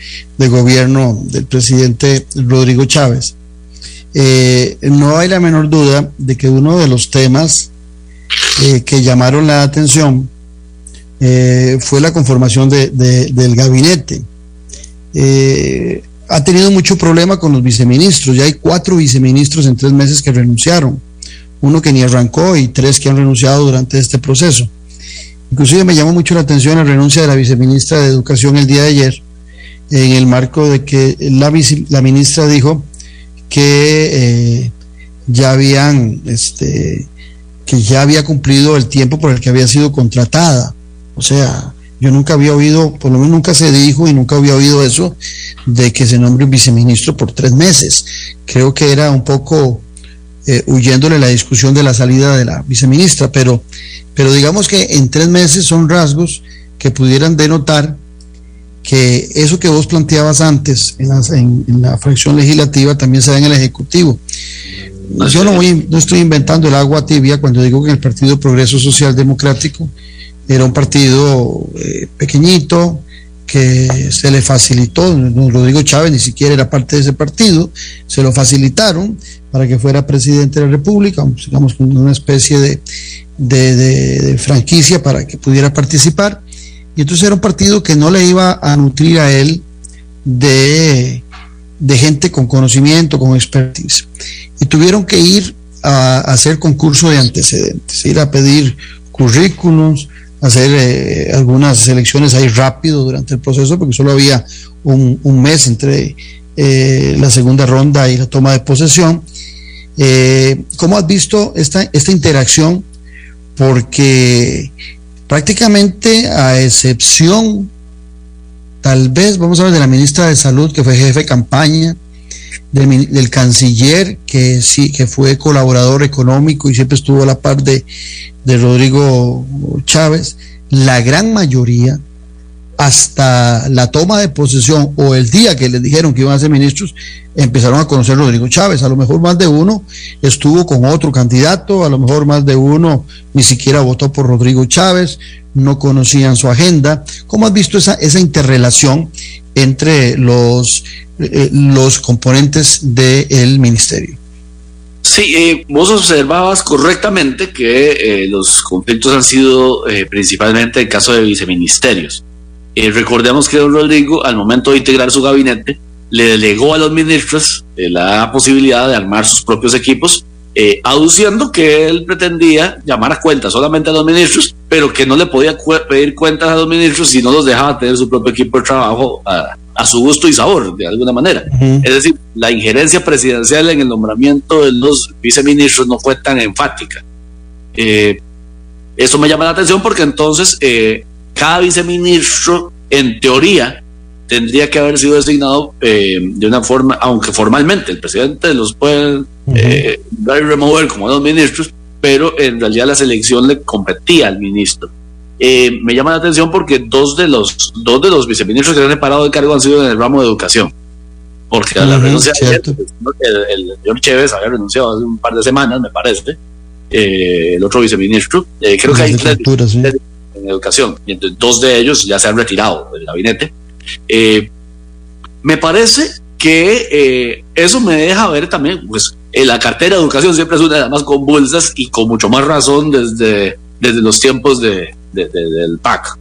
gobierno del presidente Rodrigo Chávez. Eh, no hay la menor duda de que uno de los temas eh, que llamaron la atención eh, fue la conformación del gabinete. ha tenido mucho problema con los viceministros, ya hay cuatro viceministros en tres meses que renunciaron, uno que ni arrancó y tres que han renunciado durante este proceso. Inclusive me llamó mucho la atención la renuncia de la viceministra de Educación el día de ayer, en el marco de que la, la ministra dijo que eh, ya habían, este, que ya había cumplido el tiempo por el que había sido contratada. O sea, yo nunca había oído, por lo menos nunca se dijo y nunca había oído eso de que se nombre un viceministro por tres meses. Creo que era un poco eh, huyéndole la discusión de la salida de la viceministra, pero pero digamos que en tres meses son rasgos que pudieran denotar que eso que vos planteabas antes en la, fracción legislativa también se da en el Ejecutivo. Yo no, voy, no estoy inventando el agua tibia cuando digo que el Partido Progreso Social Democrático era un partido eh, pequeñito, que se le facilitó, Rodrigo Chávez ni siquiera era parte de ese partido, se lo facilitaron para que fuera presidente de la República, digamos una especie de, de, franquicia para que pudiera participar. Y entonces era un partido que no le iba a nutrir a él de, de gente con conocimiento, con expertise. Y tuvieron que ir a, hacer concurso de antecedentes, ir a pedir currículums, hacer eh, algunas elecciones ahí rápido durante el proceso, porque solo había un, mes entre eh, la segunda ronda y la toma de posesión. Eh, ¿Cómo has visto esta, esta interacción porque prácticamente a excepción, tal vez, vamos a ver, de la ministra de Salud, que fue jefe de campaña, del, canciller, que sí, que fue colaborador económico y siempre estuvo a la par de, de Rodrigo Chávez, la gran mayoría hasta la toma de posesión o el día que les dijeron que iban a ser ministros, empezaron a conocer a Rodrigo Chávez. A lo mejor más de uno estuvo con otro candidato, a lo mejor más de uno ni siquiera votó por Rodrigo Chávez, no conocían su agenda. ¿Cómo has visto esa, esa interrelación entre los, eh, los componentes del ministerio? Sí, eh, vos observabas correctamente que eh, los conflictos han sido principalmente el caso de viceministerios eh, recordemos que don Rodrigo, al momento de integrar su gabinete, le delegó a los ministros eh, la posibilidad de armar sus propios equipos, eh, aduciendo que él pretendía llamar a cuenta solamente a los ministros, pero que no le podía pedir cuentas a los ministros si no los dejaba tener su propio equipo de trabajo su gusto y sabor, de alguna manera. Es decir, la injerencia presidencial en el nombramiento de los viceministros no fue tan enfática. eso me llama la atención porque entonces cada viceministro, en teoría, tendría que haber sido designado eh, de una forma, aunque formalmente el presidente los puede eh, dar y remover como dos ministros, pero en realidad la selección le competía al ministro. Eh, me llama la atención porque dos de los dos de los viceministros que han separado de cargo han sido en el ramo de educación. Porque a la renuncia el, señor Chévez había renunciado hace un par de semanas, me parece. el otro viceministro, creo que hay tres, en educación, y entonces dos de ellos ya se han retirado del gabinete. Eh, me parece que eh, eso me deja ver también, pues en la cartera de educación siempre es una de las más convulsas y con mucho más razón desde, desde los tiempos de, del PAC.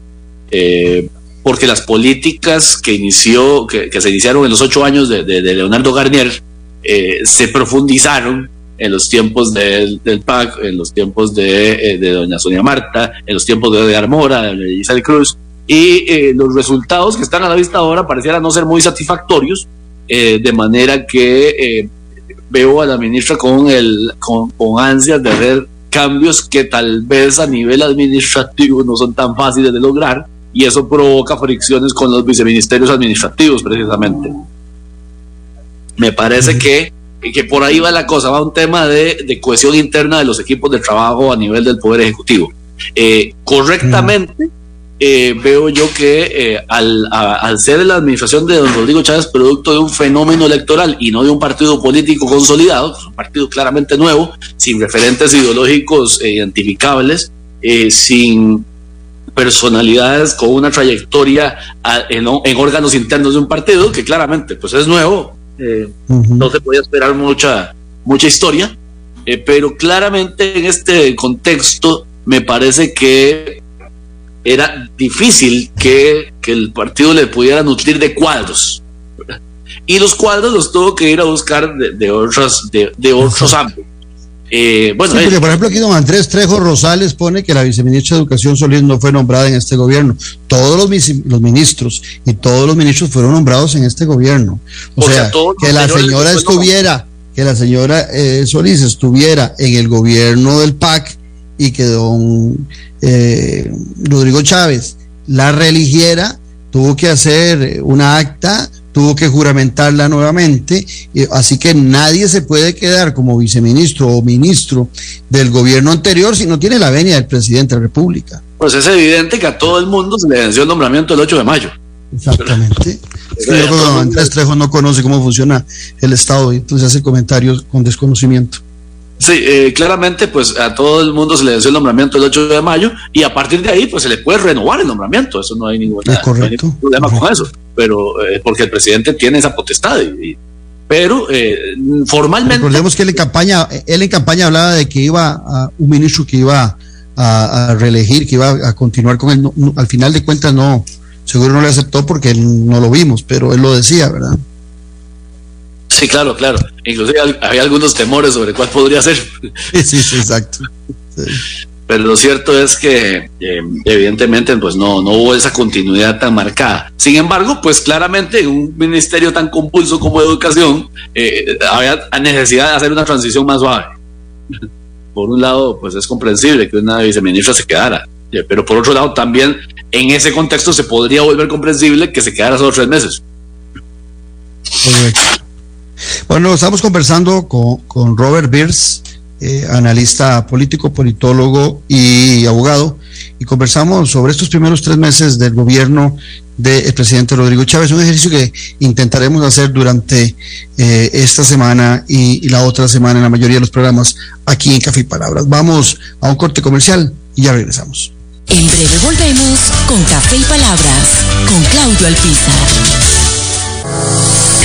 Eh, porque las políticas que inició, que, se iniciaron en los ocho años de, Leonardo Garnier, eh, se profundizaron en los tiempos del, PAC, en los tiempos de, doña Sonia Marta, en los tiempos de Edgar Mora, de Isabel Cruz, y los resultados que están a la vista ahora parecieran no ser muy satisfactorios, de manera que veo a la ministra con, el, con, con ansias de hacer cambios que tal vez a nivel administrativo no son tan fáciles de lograr y eso provoca fricciones con los viceministerios administrativos precisamente. Me parece que, que por ahí va la cosa, va un tema de, de, cohesión interna de los equipos de trabajo a nivel del Poder Ejecutivo. Eh, correctamente, eh, veo yo que eh, al, al, ser la administración de don Rodrigo Chávez producto de un fenómeno electoral y no de un partido político consolidado, un partido claramente nuevo, sin referentes ideológicos e identificables, sin personalidades con una trayectoria en, órganos internos de un partido que claramente pues es nuevo, no se podía esperar mucha, mucha historia, pero claramente en este contexto me parece que era difícil que, el partido le pudiera nutrir de cuadros. Y los cuadros los tuvo que ir a buscar de, de otros, de, otros ámbitos. Eh, bueno, por ejemplo, aquí don Andrés Trejo Rosales pone que la viceministra de Educación Solís no fue nombrada en este gobierno. Todos los, los ministros y todos los ministros fueron nombrados en este gobierno. O, sea, que la señora estuviera, que la señora eh, Solís estuviera en el gobierno del PAC y que don eh, Rodrigo Chávez la religiera, tuvo que hacer una acta, tuvo que juramentarla nuevamente, así que nadie se puede quedar como viceministro o ministro del gobierno anterior si no tiene la venia del presidente de la República. Pues es evidente que a todo el mundo se le venció el nombramiento el 8 de mayo. Exactamente. yo creo que Andrés Trejo no conoce cómo funciona el Estado y entonces hace comentarios con desconocimiento. Sí, eh, claramente, pues a todo el mundo se le dio el nombramiento el 8 de mayo y a partir de ahí, pues se le puede renovar el nombramiento. Eso no hay ningún, problema con eso, pero eh, porque el presidente tiene esa potestad. pero eh, formalmente. Recordemos que él en campaña, él en campaña hablaba de que iba a un ministro que iba a, reelegir, que iba a continuar con él. al final de cuentas, no, seguro no le aceptó porque no lo vimos, pero él lo decía, ¿verdad? Sí, claro, claro. Inclusive había algunos temores sobre cuál podría ser. Sí, sí, exacto. Pero lo cierto es que eh, evidentemente pues no, no hubo esa continuidad tan marcada. Sin embargo, pues claramente en un ministerio tan compulso como educación eh, había necesidad de hacer una transición más suave. Por un lado, pues es comprensible que una viceministra se quedara, eh, pero por otro lado también en ese contexto se podría volver comprensible que se quedara solo tres meses. Correcto. Bueno, estamos conversando con, Robert Beers, eh, analista político, politólogo y abogado, y conversamos sobre estos primeros tres meses del gobierno del presidente Rodrigo Chávez, un ejercicio que intentaremos hacer durante eh, esta semana y, la otra semana en la mayoría de los programas aquí en Café y Palabras. Vamos a un corte comercial y ya regresamos. En breve volvemos con Café y Palabras con Claudio Alpizar.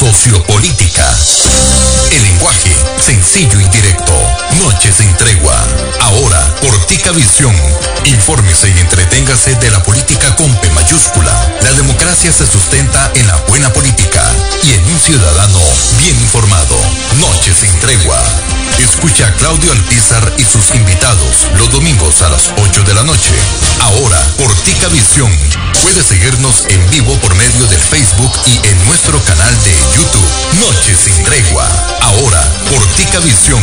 Sociopolítica. El lenguaje sencillo y directo. Noches sin tregua. Ahora, Portica Visión. Infórmese y entreténgase de la política con P mayúscula. La democracia se sustenta en la buena política y en un ciudadano bien informado. Noches sin tregua. Escucha a Claudio Alpizar y sus invitados los domingos a las 8 de la noche. Ahora, Portica Visión. Puede seguirnos en vivo por medio del Facebook y en nuestro canal de YouTube. Noches sin tregua. Ahora, Portica Visión.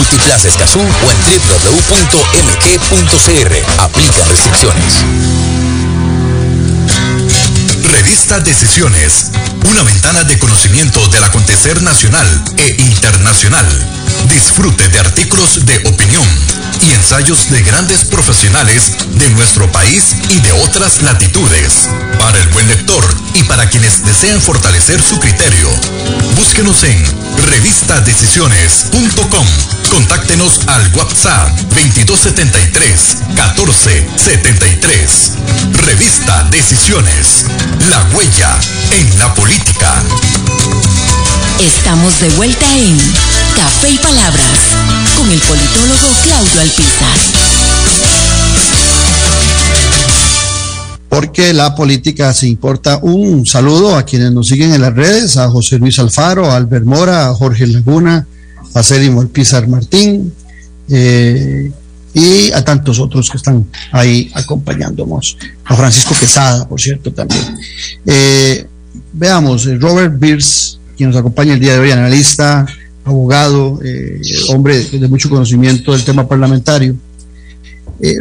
Multiplaza Escazú o en www.mg.cr. Aplica restricciones. Revista Decisiones, una ventana de conocimiento del acontecer nacional e internacional. Disfrute de artículos de opinión y ensayos de grandes profesionales de nuestro país y de otras latitudes. Para el buen lector y para quienes desean fortalecer su criterio, búsquenos en revistadecisiones.com. Contáctenos al WhatsApp 2273 1473. Revista Decisiones. La huella en la política. Estamos de vuelta en Café y Palabras con el politólogo Claudio Alpizar. Porque la política se importa. Un saludo a quienes nos siguen en las redes, a José Luis Alfaro, a Albert Mora, a Jorge Laguna, a Célimo Alpizar Martín, eh, y a tantos otros que están ahí acompañándonos. A Francisco Quesada, por cierto, también. Eh, veamos, eh, Robert Beers, quien nos acompaña el día de hoy, analista, abogado, hombre de mucho conocimiento del tema parlamentario.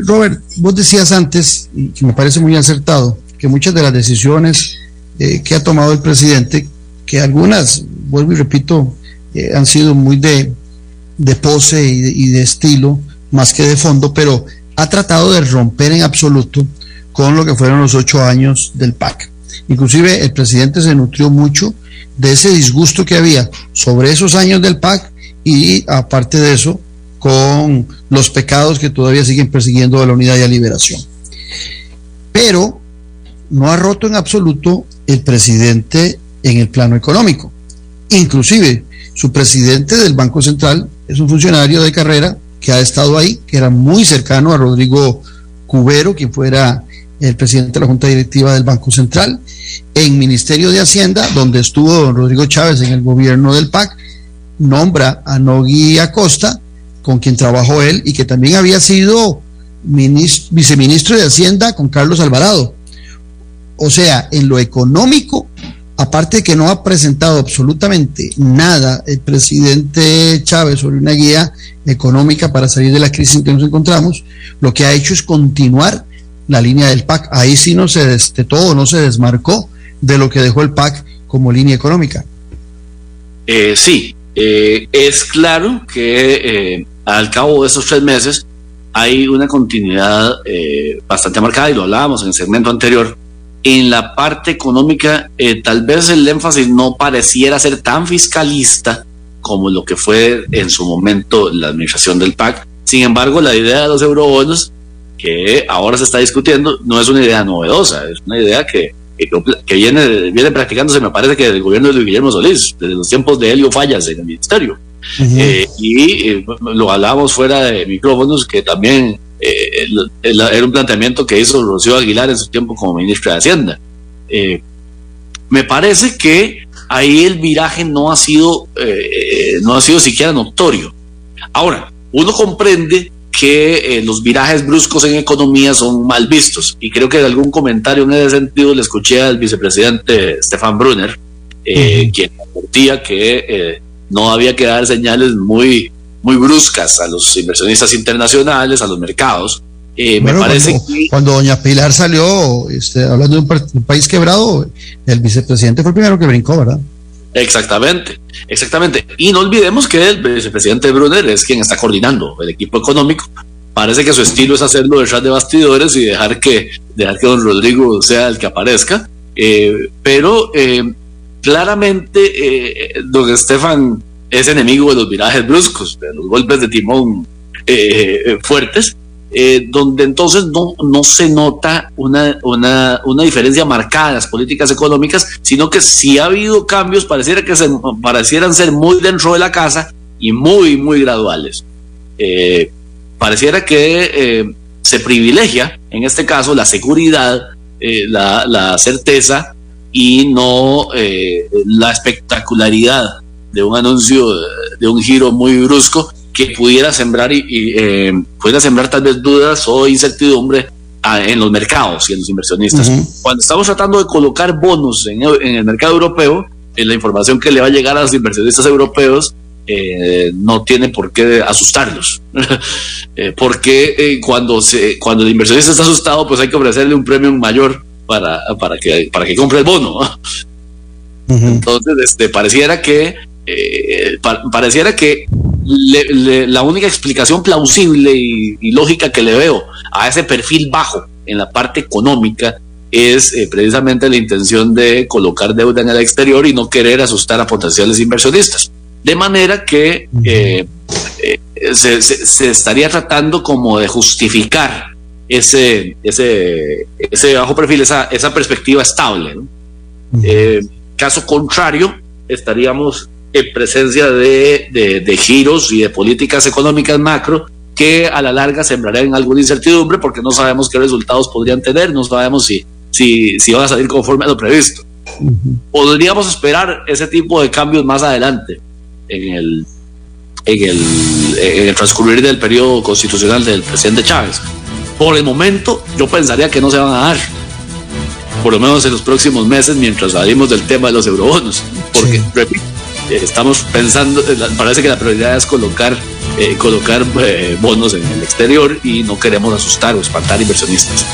Robert, vos decías antes, y me parece muy acertado, que muchas de las decisiones que ha tomado el presidente, que algunas, vuelvo y repito, eh, han sido muy de, de pose y de, y de estilo, más que de fondo, pero ha tratado de romper en absoluto con lo que fueron los ocho años del PAC. Inclusive el presidente se nutrió mucho de ese disgusto que había sobre esos años del PAC y aparte de eso, con los pecados que todavía siguen persiguiendo a la unidad y a liberación. Pero no ha roto en absoluto el presidente en el plano económico. Inclusive su presidente del Banco Central es un funcionario de carrera que ha estado ahí, que era muy cercano a Rodrigo Cubero, quien fuera el presidente de la Junta Directiva del Banco Central, en Ministerio de Hacienda, donde estuvo don Rodrigo Chávez en el gobierno del PAC, nombra a Nogui Acosta, con quien trabajó él, y que también había sido viceministro de Hacienda con Carlos Alvarado. O sea, en lo económico, aparte de que no ha presentado absolutamente nada el presidente Chávez sobre una guía económica para salir de la crisis en que nos encontramos, lo que ha hecho es continuar la línea del PAC. Ahí sí no se destetó, no se desmarcó de lo que dejó el PAC como línea económica. Eh, sí, eh, es claro que eh, al cabo de esos tres meses hay una continuidad eh, bastante marcada y lo hablábamos en el segmento anterior. En la parte económica, eh, tal vez el énfasis no pareciera ser tan fiscalista como lo que fue en su momento la administración del PAC. Sin embargo, la idea de los eurobonos, que ahora se está discutiendo, no es una idea novedosa, es una idea que, que, que viene, viene practicándose, me parece que del gobierno de Luis Guillermo Solís, desde los tiempos de Helio Fallas en el ministerio. Uh -huh. eh, y eh, lo hablábamos fuera de micrófonos, que también eh, era un planteamiento que hizo Rocío Aguilar en su tiempo como ministra de Hacienda. Eh, me parece que ahí el viraje no ha sido, eh, no ha sido siquiera notorio. Ahora, uno comprende que los virajes bruscos en economía son mal vistos y creo que en algún comentario en ese sentido le escuché al vicepresidente Stefan Brunner, uh -huh. quien advertía que no había que dar señales muy, muy bruscas a los inversionistas internacionales, a los mercados. Eh, bueno, me parece cuando, que... cuando doña Pilar salió este, hablando de un, un, país quebrado, el vicepresidente fue el primero que brincó, ¿verdad? Exactamente, exactamente. Y no olvidemos que el vicepresidente Brunner es quien está coordinando el equipo económico. Parece que su estilo es hacerlo detrás de bastidores y dejar que, dejar que don Rodrigo sea el que aparezca. Eh, pero eh, claramente don Estefan es enemigo de los virajes bruscos, de los golpes de timón eh, fuertes. eh, donde entonces no, no se nota una, una, una, diferencia marcada en las políticas económicas, sino que si ha habido cambios, pareciera que se, parecieran ser muy dentro de la casa y muy, muy graduales. Eh, pareciera que eh, se privilegia, en este caso, la seguridad, la, la, certeza y no la espectacularidad de un anuncio, de un giro muy brusco que pudiera sembrar y, eh, pudiera sembrar tal vez dudas o incertidumbre ah, en los mercados y en los inversionistas. Cuando estamos tratando de colocar bonos en, el mercado europeo, en la información que le va a llegar a los inversionistas europeos eh, no tiene por qué asustarlos. eh, porque cuando, se, cuando el inversionista está asustado, pues hay que ofrecerle un premio mayor para, para, que, para que compre el bono. Entonces, este, pareciera que eh, pareciera que la única explicación plausible y, lógica que le veo a ese perfil bajo en la parte económica es eh, precisamente la intención de colocar deuda en el exterior y no querer asustar a potenciales inversionistas. De manera que eh, se, estaría tratando como de justificar ese, ese, ese bajo perfil, esa, esa perspectiva estable. caso contrario, estaríamos en presencia de, de, giros y de políticas económicas macro que a la larga sembrarían alguna incertidumbre porque no sabemos qué resultados podrían tener, no sabemos si, si, si van a salir conforme a lo previsto. Podríamos esperar ese tipo de cambios más adelante en el, en el, en el transcurrir del periodo constitucional del presidente Chávez. Por el momento, yo pensaría que no se van a dar, por lo menos en los próximos meses, mientras salimos del tema de los eurobonos. Porque, repito, eh, estamos pensando, eh, parece que la prioridad es colocar, eh, colocar bonos en el exterior y no queremos asustar o espantar inversionistas.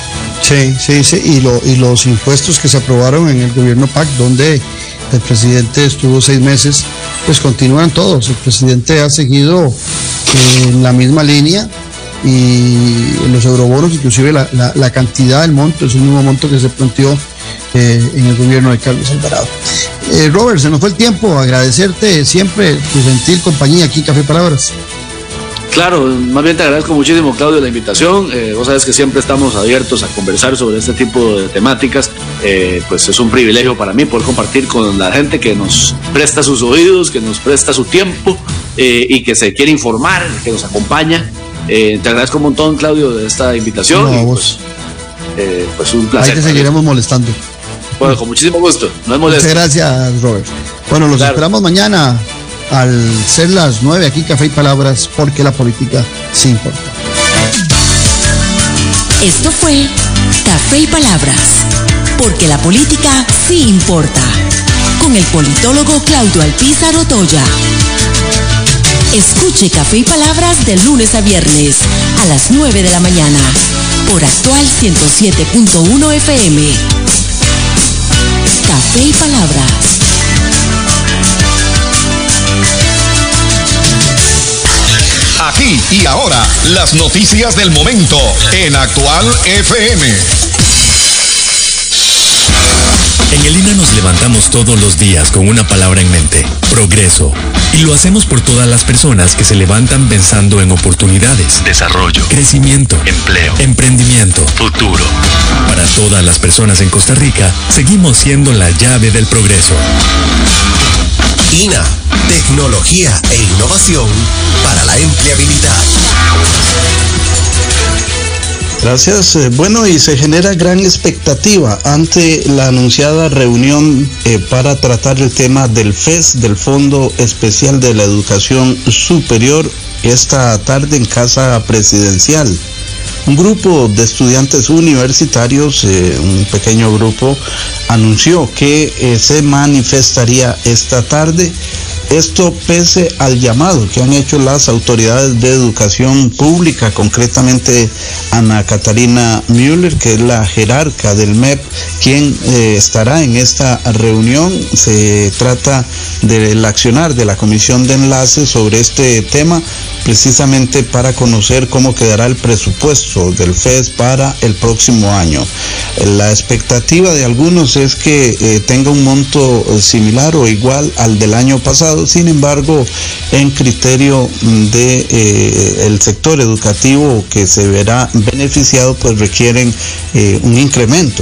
Sí, sí, sí, y los impuestos que se aprobaron en el gobierno PAC, donde el presidente estuvo seis meses, pues continúan todos. El presidente ha seguido en la misma línea y los eurobonos, inclusive la, la, cantidad del monto, es el mismo monto que se planteó en el gobierno de Carlos Alvarado. Eh, Robert, se nos fue el tiempo. Agradecerte siempre tu gentil compañía aquí, Café Palabras. Claro, más bien te agradezco muchísimo, Claudio, la invitación. Eh, vos sabes que siempre estamos abiertos a conversar sobre este tipo de temáticas. Eh, pues es un privilegio para mí poder compartir con la gente que nos presta sus oídos, que nos presta su tiempo y que se quiere informar, que nos acompaña. te agradezco un montón, Claudio, de esta invitación. Pues, pues, un placer. Ahí te seguiremos molestando. Bueno, con muchísimo gusto. No es Muchas gracias, Robert. Bueno, los esperamos mañana al ser las nueve aquí Café y Palabras, porque la política sí importa. Esto fue Café y Palabras, porque la política sí importa, con el politólogo Claudio Alpizar Otoya. Escuche Café y Palabras de lunes a viernes a las 9 de la mañana por actual 107.1 FM. Café y Palabras. Aquí y ahora, las noticias del momento en Actual FM. En el INA nos levantamos todos los días con una palabra en mente, progreso. Y lo hacemos por todas las personas que se levantan pensando en oportunidades, desarrollo, crecimiento, empleo, emprendimiento, futuro. Para todas las personas en Costa Rica, seguimos siendo la llave del progreso. INA, tecnología e innovación para la empleabilidad. Gracias. Eh, bueno, y se genera gran expectativa ante la anunciada reunión eh, para tratar el tema del FES, del Fondo Especial de la Educación Superior, esta tarde en Casa Presidencial. Un grupo de estudiantes universitarios, eh, un pequeño grupo, anunció que se manifestaría esta tarde esto pese al llamado que han hecho las autoridades de educación pública, concretamente Ana Catarina Müller, que es la jerarca del MEP, quien eh, estará en esta reunión. Se trata del accionar de la comisión de enlace sobre este tema, precisamente para conocer cómo quedará el presupuesto del FES para el próximo año. La expectativa de algunos es que eh, tenga un monto similar o igual al del año pasado sin embargo, en criterio de eh, el sector educativo que se verá beneficiado, pues requieren un incremento